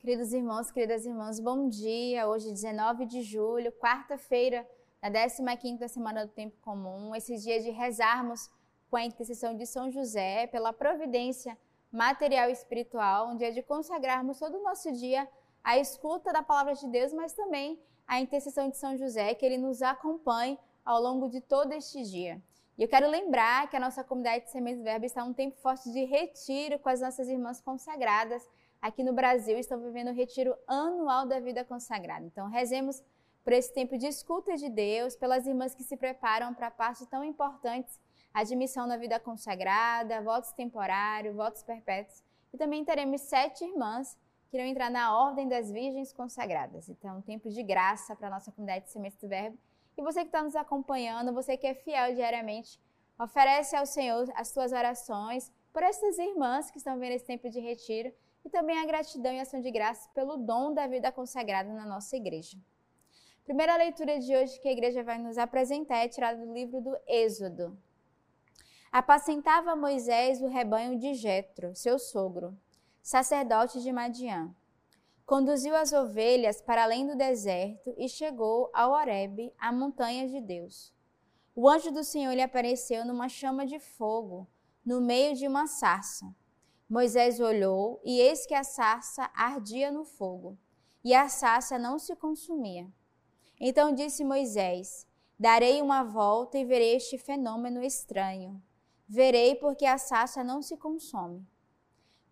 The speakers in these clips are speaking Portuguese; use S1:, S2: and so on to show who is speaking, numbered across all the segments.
S1: Queridos irmãos, queridas irmãs, bom dia. Hoje, 19 de julho, quarta-feira, na 15ª semana do tempo comum. Esse dia de rezarmos com a intercessão de São José pela providência material e espiritual, um dia de consagrarmos todo o nosso dia à escuta da palavra de Deus, mas também à intercessão de São José, que ele nos acompanhe ao longo de todo este dia. E eu quero lembrar que a nossa comunidade de Sementes Verbo está um tempo forte de retiro com as nossas irmãs consagradas aqui no Brasil estão vivendo o retiro anual da vida consagrada. Então, rezemos por esse tempo de escuta de Deus, pelas irmãs que se preparam para partes tão importantes, admissão na vida consagrada, votos temporários, votos perpétuos. E também teremos sete irmãs que irão entrar na Ordem das Virgens Consagradas. Então, um tempo de graça para a nossa comunidade de Semestre do Verbo. E você que está nos acompanhando, você que é fiel diariamente, oferece ao Senhor as suas orações por essas irmãs que estão vendo esse tempo de retiro e também a gratidão e ação de graça pelo dom da vida consagrada na nossa igreja. A primeira leitura de hoje que a igreja vai nos apresentar é tirada do livro do Êxodo. Apacentava Moisés o rebanho de Jetro, seu sogro, sacerdote de Madiã. Conduziu as ovelhas para além do deserto e chegou ao Horebe, a montanha de Deus. O anjo do Senhor lhe apareceu numa chama de fogo, no meio de uma sarça. Moisés olhou, e eis que a sarça ardia no fogo, e a sarça não se consumia. Então disse Moisés: Darei uma volta e verei este fenômeno estranho. Verei porque a sarça não se consome.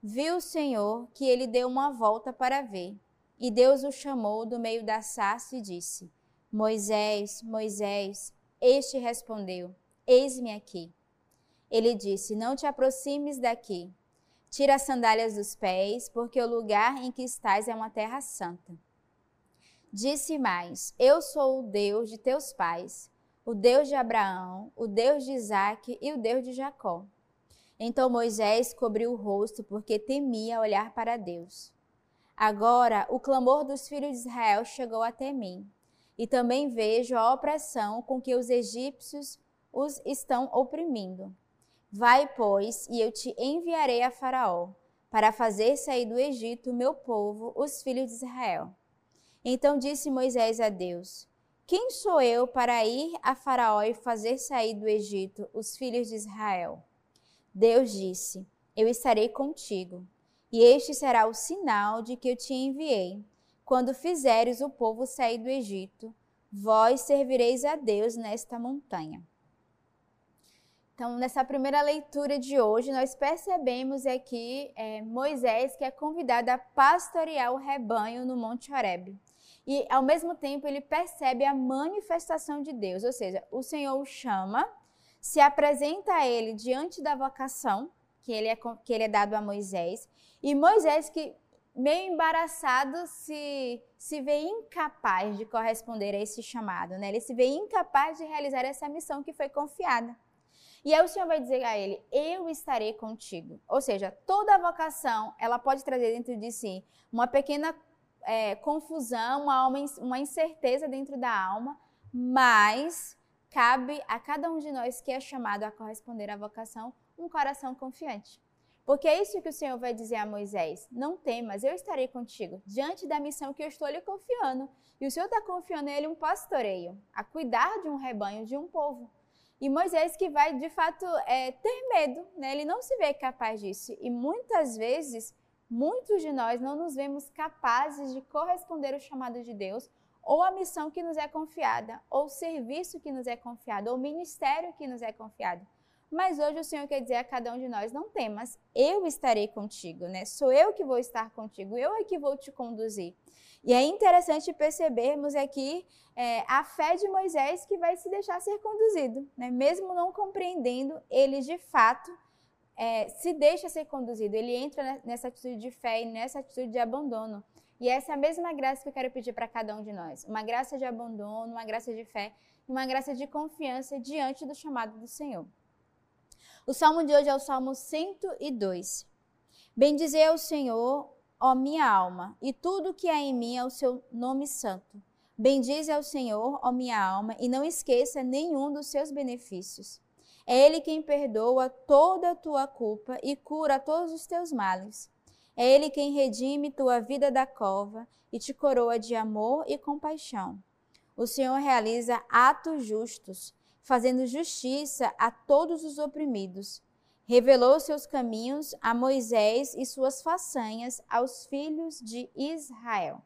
S1: Viu o Senhor que ele deu uma volta para ver, e Deus o chamou do meio da sarça e disse: Moisés, Moisés. Este respondeu: Eis-me aqui. Ele disse: Não te aproximes daqui Tira as sandálias dos pés, porque o lugar em que estás é uma terra santa. Disse mais: Eu sou o Deus de teus pais, o Deus de Abraão, o Deus de Isaque e o Deus de Jacó. Então Moisés cobriu o rosto, porque temia olhar para Deus. Agora o clamor dos filhos de Israel chegou até mim, e também vejo a opressão com que os egípcios os estão oprimindo. Vai, pois, e eu te enviarei a Faraó, para fazer sair do Egito meu povo, os filhos de Israel. Então disse Moisés a Deus: Quem sou eu para ir a Faraó e fazer sair do Egito os filhos de Israel? Deus disse: Eu estarei contigo, e este será o sinal de que eu te enviei. Quando fizeres o povo sair do Egito, vós servireis a Deus nesta montanha. Então, nessa primeira leitura de hoje, nós percebemos aqui é, Moisés que é convidado a pastorear o rebanho no Monte Horeb. E, ao mesmo tempo, ele percebe a manifestação de Deus, ou seja, o Senhor o chama, se apresenta a ele diante da vocação que ele é, que ele é dado a Moisés, e Moisés, que meio embaraçado, se, se vê incapaz de corresponder a esse chamado, né? ele se vê incapaz de realizar essa missão que foi confiada. E aí o Senhor vai dizer a ele: Eu estarei contigo. Ou seja, toda vocação ela pode trazer dentro de si uma pequena é, confusão, uma, uma incerteza dentro da alma, mas cabe a cada um de nós que é chamado a corresponder à vocação um coração confiante. Porque é isso que o Senhor vai dizer a Moisés: Não temas, eu estarei contigo, diante da missão que eu estou lhe confiando. E o Senhor está confiando a ele um pastoreio, a cuidar de um rebanho, de um povo. E Moisés que vai de fato é, ter medo, né? ele não se vê capaz disso. E muitas vezes, muitos de nós não nos vemos capazes de corresponder ao chamado de Deus, ou a missão que nos é confiada, ou o serviço que nos é confiado, ou o ministério que nos é confiado. Mas hoje o Senhor quer dizer a cada um de nós: não temas, eu estarei contigo, né? Sou eu que vou estar contigo, eu é que vou te conduzir. E é interessante percebermos aqui é, a fé de Moisés que vai se deixar ser conduzido, né? mesmo não compreendendo, ele de fato é, se deixa ser conduzido, ele entra nessa atitude de fé e nessa atitude de abandono. E essa é a mesma graça que eu quero pedir para cada um de nós: uma graça de abandono, uma graça de fé uma graça de confiança diante do chamado do Senhor. O salmo de hoje é o salmo 102. Bendizei ao Senhor, ó minha alma, e tudo que há em mim é o seu nome santo. Bendize ao Senhor, ó minha alma, e não esqueça nenhum dos seus benefícios. É Ele quem perdoa toda a tua culpa e cura todos os teus males. É Ele quem redime tua vida da cova e te coroa de amor e compaixão. O Senhor realiza atos justos, fazendo justiça a todos os oprimidos. Revelou seus caminhos a Moisés e suas façanhas aos filhos de Israel.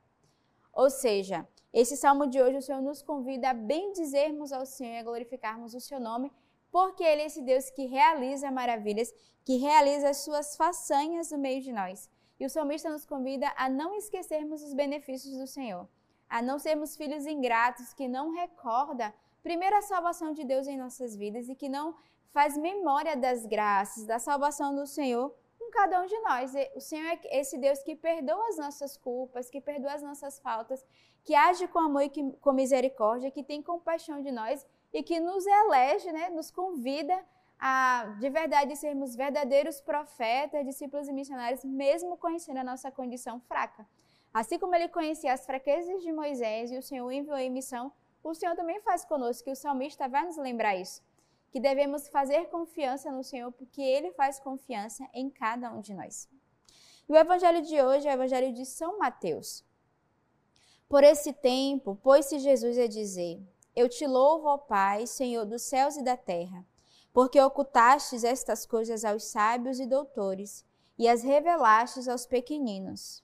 S1: Ou seja, esse salmo de hoje o Senhor nos convida a bendizermos ao Senhor e a glorificarmos o seu nome, porque Ele é esse Deus que realiza maravilhas, que realiza as suas façanhas no meio de nós. E o salmista nos convida a não esquecermos os benefícios do Senhor, a não sermos filhos ingratos que não recorda primeiro a salvação de Deus em nossas vidas e que não faz memória das graças, da salvação do Senhor com cada um de nós. O Senhor é esse Deus que perdoa as nossas culpas, que perdoa as nossas faltas, que age com amor e com misericórdia, que tem compaixão de nós e que nos elege, né, nos convida a de verdade sermos verdadeiros profetas, discípulos e missionários, mesmo conhecendo a nossa condição fraca. Assim como ele conhecia as fraquezas de Moisés e o Senhor enviou em missão, o Senhor também faz conosco, que o salmista vai nos lembrar isso, que devemos fazer confiança no Senhor, porque ele faz confiança em cada um de nós. E o evangelho de hoje é o evangelho de São Mateus. Por esse tempo, pôs-se Jesus a dizer: Eu te louvo, ó Pai, Senhor dos céus e da terra porque ocultastes estas coisas aos sábios e doutores e as revelastes aos pequeninos.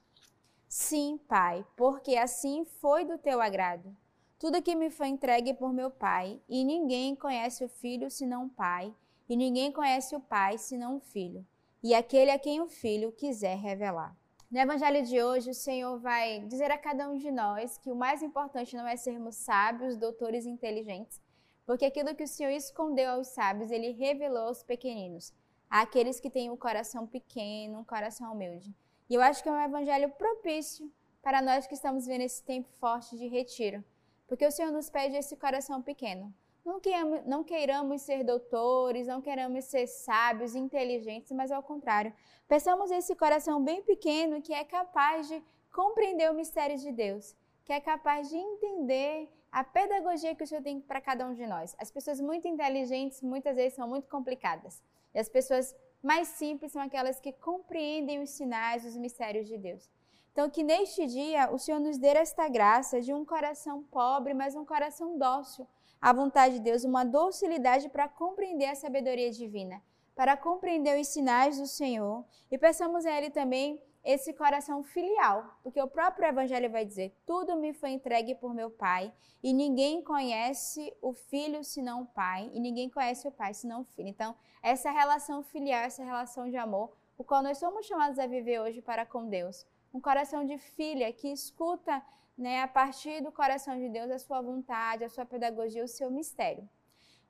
S1: Sim, Pai, porque assim foi do teu agrado. Tudo que me foi entregue por meu Pai, e ninguém conhece o Filho senão o Pai, e ninguém conhece o Pai senão o Filho, e aquele a quem o Filho quiser revelar. No Evangelho de hoje, o Senhor vai dizer a cada um de nós que o mais importante não é sermos sábios, doutores inteligentes, porque aquilo que o Senhor escondeu aos sábios, ele revelou aos pequeninos, àqueles que têm um coração pequeno, um coração humilde. E eu acho que é um evangelho propício para nós que estamos vendo esse tempo forte de retiro, porque o Senhor nos pede esse coração pequeno. Não queiramos, não queiramos ser doutores, não queiramos ser sábios, inteligentes, mas ao contrário, peçamos esse coração bem pequeno que é capaz de compreender o mistério de Deus, que é capaz de entender a pedagogia que o Senhor tem para cada um de nós. As pessoas muito inteligentes muitas vezes são muito complicadas. E as pessoas mais simples são aquelas que compreendem os sinais, os mistérios de Deus. Então, que neste dia o Senhor nos dê esta graça de um coração pobre, mas um coração dócil à vontade de Deus, uma docilidade para compreender a sabedoria divina, para compreender os sinais do Senhor. E peçamos a Ele também esse coração filial, porque o próprio Evangelho vai dizer: tudo me foi entregue por meu Pai, e ninguém conhece o Filho senão o Pai, e ninguém conhece o Pai senão o Filho. Então, essa relação filial, essa relação de amor, o qual nós somos chamados a viver hoje para com Deus. Um coração de filha que escuta né, a partir do coração de Deus a sua vontade, a sua pedagogia, o seu mistério.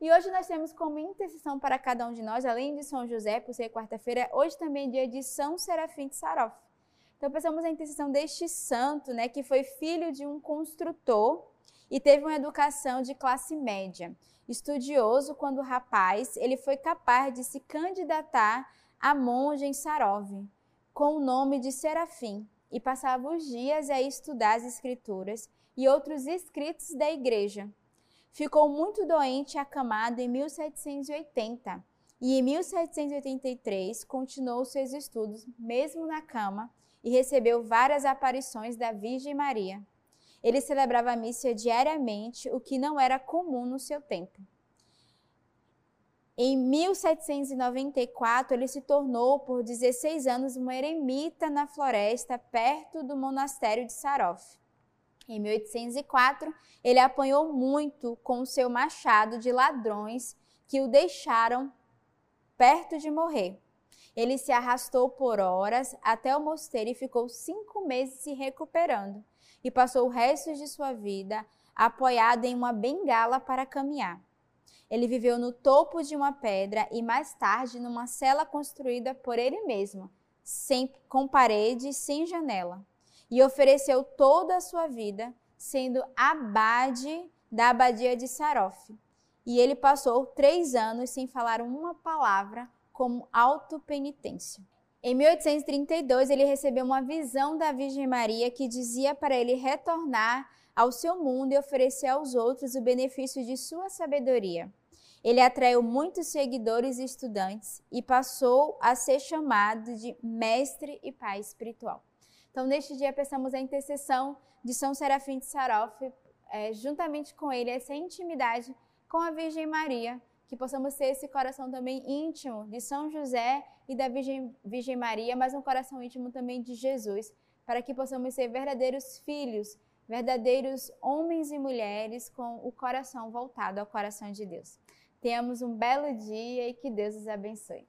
S1: E hoje nós temos como intercessão para cada um de nós, além de São José, por ser quarta-feira, hoje também é dia de São Serafim de Sarof. Então pensamos a intercessão deste santo, né, que foi filho de um construtor e teve uma educação de classe média. Estudioso, quando rapaz, ele foi capaz de se candidatar a monge em Sarov, com o nome de Serafim, e passava os dias a estudar as escrituras e outros escritos da igreja. Ficou muito doente acamado em 1780 e em 1783 continuou seus estudos, mesmo na cama, e recebeu várias aparições da Virgem Maria. Ele celebrava a missa diariamente, o que não era comum no seu tempo. Em 1794, ele se tornou por 16 anos um eremita na floresta perto do monastério de Sarov. Em 1804, ele apanhou muito com o seu machado de ladrões que o deixaram perto de morrer. Ele se arrastou por horas até o mosteiro e ficou cinco meses se recuperando. E passou o resto de sua vida apoiado em uma bengala para caminhar. Ele viveu no topo de uma pedra e mais tarde numa cela construída por ele mesmo, sem, com parede sem janela. E ofereceu toda a sua vida, sendo abade da abadia de Sarof. E ele passou três anos sem falar uma palavra como autopenitência. Em 1832, ele recebeu uma visão da Virgem Maria que dizia para ele retornar ao seu mundo e oferecer aos outros o benefício de sua sabedoria. Ele atraiu muitos seguidores e estudantes e passou a ser chamado de mestre e pai espiritual. Então, neste dia, pensamos a intercessão de São Serafim de Sarof, é, juntamente com ele, essa intimidade com a Virgem Maria, que possamos ter esse coração também íntimo de São José e da Virgem, Virgem Maria, mas um coração íntimo também de Jesus, para que possamos ser verdadeiros filhos, verdadeiros homens e mulheres com o coração voltado ao coração de Deus. Tenhamos um belo dia e que Deus os abençoe.